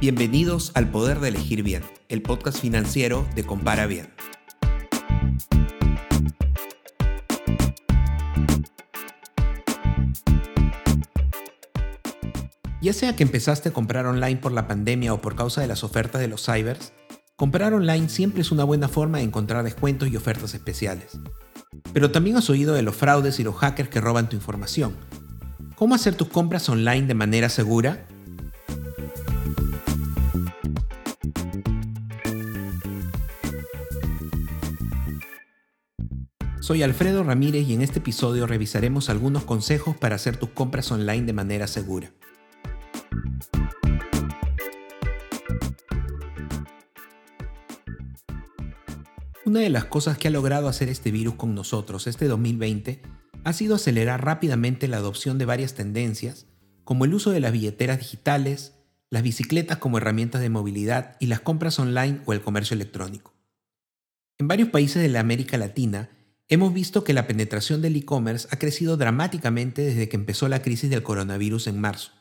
Bienvenidos al Poder de Elegir Bien, el podcast financiero de Compara Bien. Ya sea que empezaste a comprar online por la pandemia o por causa de las ofertas de los cybers, comprar online siempre es una buena forma de encontrar descuentos y ofertas especiales. Pero también has oído de los fraudes y los hackers que roban tu información. ¿Cómo hacer tus compras online de manera segura? Soy Alfredo Ramírez y en este episodio revisaremos algunos consejos para hacer tus compras online de manera segura. Una de las cosas que ha logrado hacer este virus con nosotros este 2020 ha sido acelerar rápidamente la adopción de varias tendencias, como el uso de las billeteras digitales, las bicicletas como herramientas de movilidad y las compras online o el comercio electrónico. En varios países de la América Latina, hemos visto que la penetración del e-commerce ha crecido dramáticamente desde que empezó la crisis del coronavirus en marzo.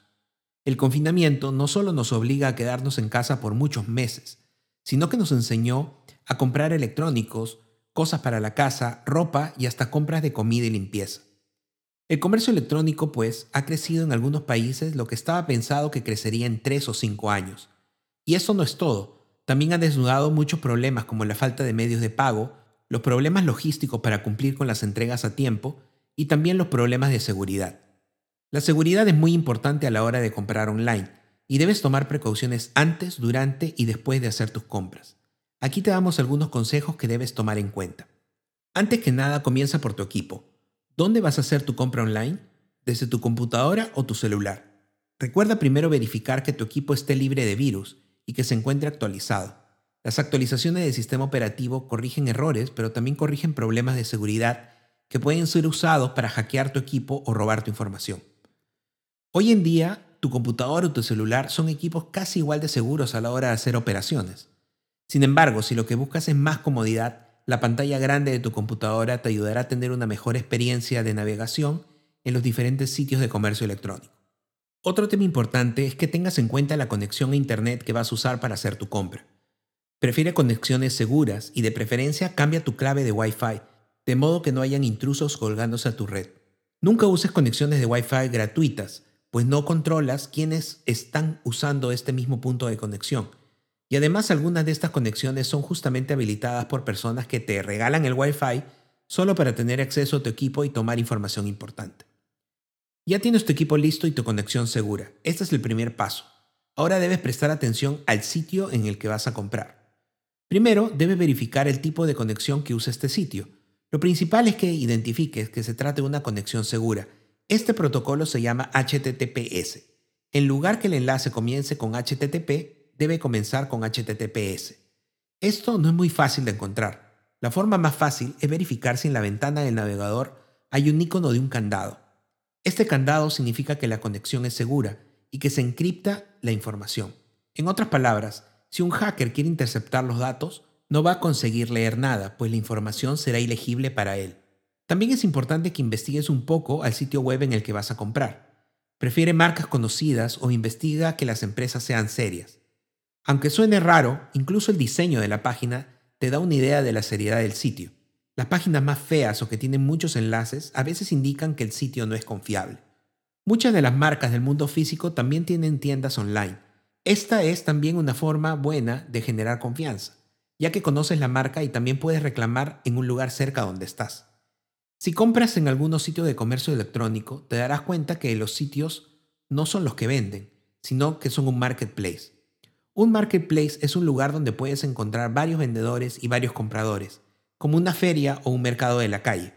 El confinamiento no solo nos obliga a quedarnos en casa por muchos meses, sino que nos enseñó a comprar electrónicos, cosas para la casa, ropa y hasta compras de comida y limpieza. El comercio electrónico, pues, ha crecido en algunos países lo que estaba pensado que crecería en tres o cinco años. Y eso no es todo. También ha desnudado muchos problemas como la falta de medios de pago, los problemas logísticos para cumplir con las entregas a tiempo y también los problemas de seguridad. La seguridad es muy importante a la hora de comprar online y debes tomar precauciones antes, durante y después de hacer tus compras. Aquí te damos algunos consejos que debes tomar en cuenta. Antes que nada, comienza por tu equipo. ¿Dónde vas a hacer tu compra online? ¿Desde tu computadora o tu celular? Recuerda primero verificar que tu equipo esté libre de virus y que se encuentre actualizado. Las actualizaciones del sistema operativo corrigen errores, pero también corrigen problemas de seguridad que pueden ser usados para hackear tu equipo o robar tu información. Hoy en día, tu computadora o tu celular son equipos casi igual de seguros a la hora de hacer operaciones. Sin embargo, si lo que buscas es más comodidad, la pantalla grande de tu computadora te ayudará a tener una mejor experiencia de navegación en los diferentes sitios de comercio electrónico. Otro tema importante es que tengas en cuenta la conexión a Internet que vas a usar para hacer tu compra. Prefiere conexiones seguras y de preferencia cambia tu clave de Wi-Fi, de modo que no hayan intrusos colgándose a tu red. Nunca uses conexiones de Wi-Fi gratuitas, pues no controlas quiénes están usando este mismo punto de conexión y además algunas de estas conexiones son justamente habilitadas por personas que te regalan el Wi-Fi solo para tener acceso a tu equipo y tomar información importante. Ya tienes tu equipo listo y tu conexión segura. Este es el primer paso. Ahora debes prestar atención al sitio en el que vas a comprar. Primero, debes verificar el tipo de conexión que usa este sitio. Lo principal es que identifiques que se trate de una conexión segura. Este protocolo se llama HTTPS. En lugar que el enlace comience con HTTP, debe comenzar con HTTPS. Esto no es muy fácil de encontrar. La forma más fácil es verificar si en la ventana del navegador hay un icono de un candado. Este candado significa que la conexión es segura y que se encripta la información. En otras palabras, si un hacker quiere interceptar los datos, no va a conseguir leer nada, pues la información será ilegible para él. También es importante que investigues un poco al sitio web en el que vas a comprar. Prefiere marcas conocidas o investiga que las empresas sean serias. Aunque suene raro, incluso el diseño de la página te da una idea de la seriedad del sitio. Las páginas más feas o que tienen muchos enlaces a veces indican que el sitio no es confiable. Muchas de las marcas del mundo físico también tienen tiendas online. Esta es también una forma buena de generar confianza, ya que conoces la marca y también puedes reclamar en un lugar cerca donde estás. Si compras en algunos sitios de comercio electrónico, te darás cuenta que los sitios no son los que venden, sino que son un marketplace. Un marketplace es un lugar donde puedes encontrar varios vendedores y varios compradores, como una feria o un mercado de la calle.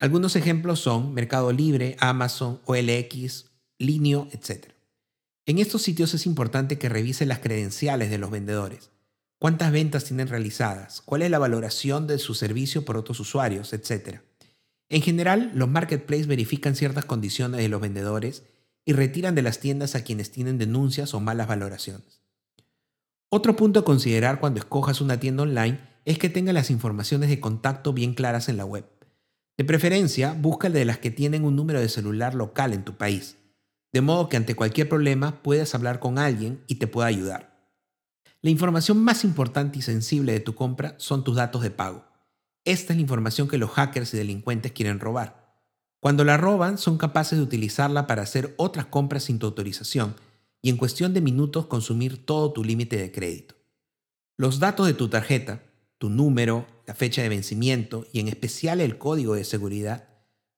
Algunos ejemplos son Mercado Libre, Amazon, OLX, Linio, etc. En estos sitios es importante que revise las credenciales de los vendedores, cuántas ventas tienen realizadas, cuál es la valoración de su servicio por otros usuarios, etc. En general, los marketplaces verifican ciertas condiciones de los vendedores y retiran de las tiendas a quienes tienen denuncias o malas valoraciones. Otro punto a considerar cuando escojas una tienda online es que tenga las informaciones de contacto bien claras en la web. De preferencia, busca de las que tienen un número de celular local en tu país, de modo que ante cualquier problema puedas hablar con alguien y te pueda ayudar. La información más importante y sensible de tu compra son tus datos de pago. Esta es la información que los hackers y delincuentes quieren robar. Cuando la roban, son capaces de utilizarla para hacer otras compras sin tu autorización y en cuestión de minutos consumir todo tu límite de crédito. Los datos de tu tarjeta, tu número, la fecha de vencimiento y en especial el código de seguridad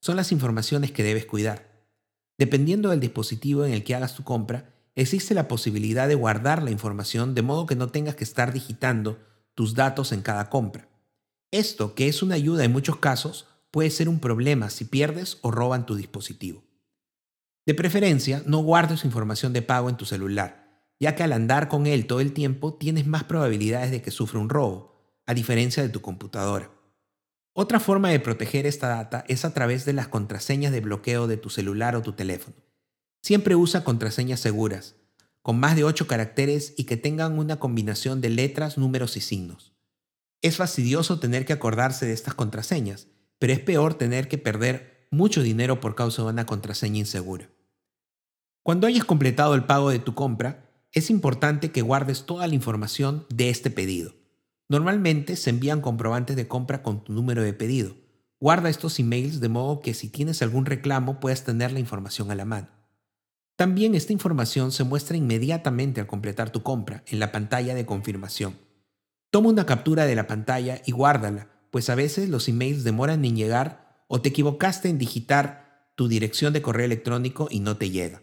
son las informaciones que debes cuidar. Dependiendo del dispositivo en el que hagas tu compra, existe la posibilidad de guardar la información de modo que no tengas que estar digitando tus datos en cada compra. Esto, que es una ayuda en muchos casos, puede ser un problema si pierdes o roban tu dispositivo. De preferencia, no guardes información de pago en tu celular, ya que al andar con él todo el tiempo tienes más probabilidades de que sufra un robo, a diferencia de tu computadora. Otra forma de proteger esta data es a través de las contraseñas de bloqueo de tu celular o tu teléfono. Siempre usa contraseñas seguras, con más de 8 caracteres y que tengan una combinación de letras, números y signos. Es fastidioso tener que acordarse de estas contraseñas, pero es peor tener que perder mucho dinero por causa de una contraseña insegura. Cuando hayas completado el pago de tu compra, es importante que guardes toda la información de este pedido. Normalmente se envían comprobantes de compra con tu número de pedido. Guarda estos emails de modo que si tienes algún reclamo puedas tener la información a la mano. También esta información se muestra inmediatamente al completar tu compra en la pantalla de confirmación. Toma una captura de la pantalla y guárdala, pues a veces los emails demoran en llegar o te equivocaste en digitar tu dirección de correo electrónico y no te llega.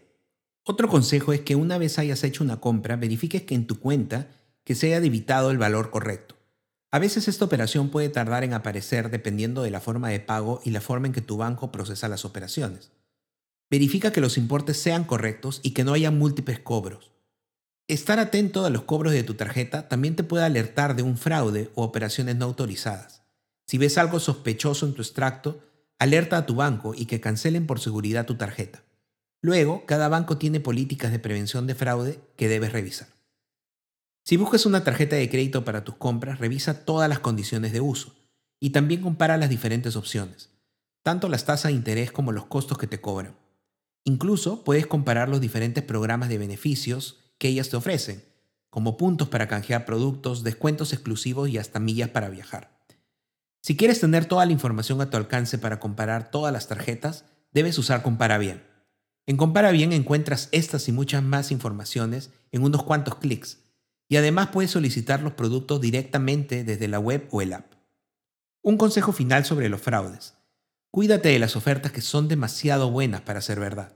Otro consejo es que una vez hayas hecho una compra, verifiques que en tu cuenta que se haya debitado el valor correcto. A veces esta operación puede tardar en aparecer dependiendo de la forma de pago y la forma en que tu banco procesa las operaciones. Verifica que los importes sean correctos y que no haya múltiples cobros. Estar atento a los cobros de tu tarjeta también te puede alertar de un fraude o operaciones no autorizadas. Si ves algo sospechoso en tu extracto, alerta a tu banco y que cancelen por seguridad tu tarjeta. Luego, cada banco tiene políticas de prevención de fraude que debes revisar. Si buscas una tarjeta de crédito para tus compras, revisa todas las condiciones de uso y también compara las diferentes opciones, tanto las tasas de interés como los costos que te cobran. Incluso puedes comparar los diferentes programas de beneficios que ellas te ofrecen, como puntos para canjear productos, descuentos exclusivos y hasta millas para viajar. Si quieres tener toda la información a tu alcance para comparar todas las tarjetas, debes usar Compara Bien. En Compara Bien encuentras estas y muchas más informaciones en unos cuantos clics, y además puedes solicitar los productos directamente desde la web o el app. Un consejo final sobre los fraudes. Cuídate de las ofertas que son demasiado buenas para ser verdad.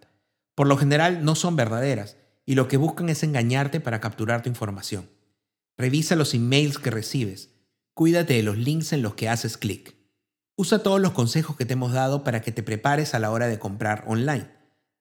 Por lo general no son verdaderas y lo que buscan es engañarte para capturar tu información. Revisa los emails que recibes. Cuídate de los links en los que haces clic. Usa todos los consejos que te hemos dado para que te prepares a la hora de comprar online.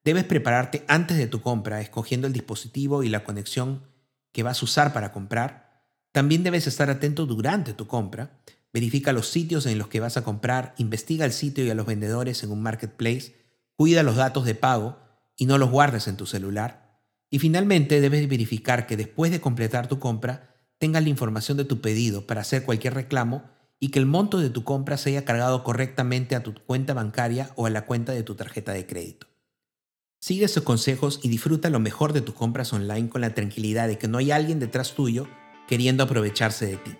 Debes prepararte antes de tu compra, escogiendo el dispositivo y la conexión que vas a usar para comprar. También debes estar atento durante tu compra, Verifica los sitios en los que vas a comprar, investiga el sitio y a los vendedores en un marketplace, cuida los datos de pago y no los guardes en tu celular. Y finalmente debes verificar que después de completar tu compra tengas la información de tu pedido para hacer cualquier reclamo y que el monto de tu compra se haya cargado correctamente a tu cuenta bancaria o a la cuenta de tu tarjeta de crédito. Sigue esos consejos y disfruta lo mejor de tus compras online con la tranquilidad de que no hay alguien detrás tuyo queriendo aprovecharse de ti.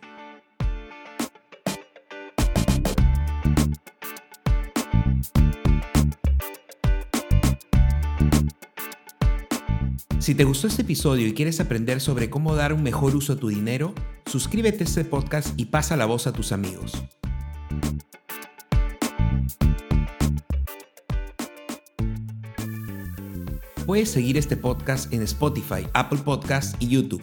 Si te gustó este episodio y quieres aprender sobre cómo dar un mejor uso a tu dinero, suscríbete a este podcast y pasa la voz a tus amigos. Puedes seguir este podcast en Spotify, Apple Podcasts y YouTube.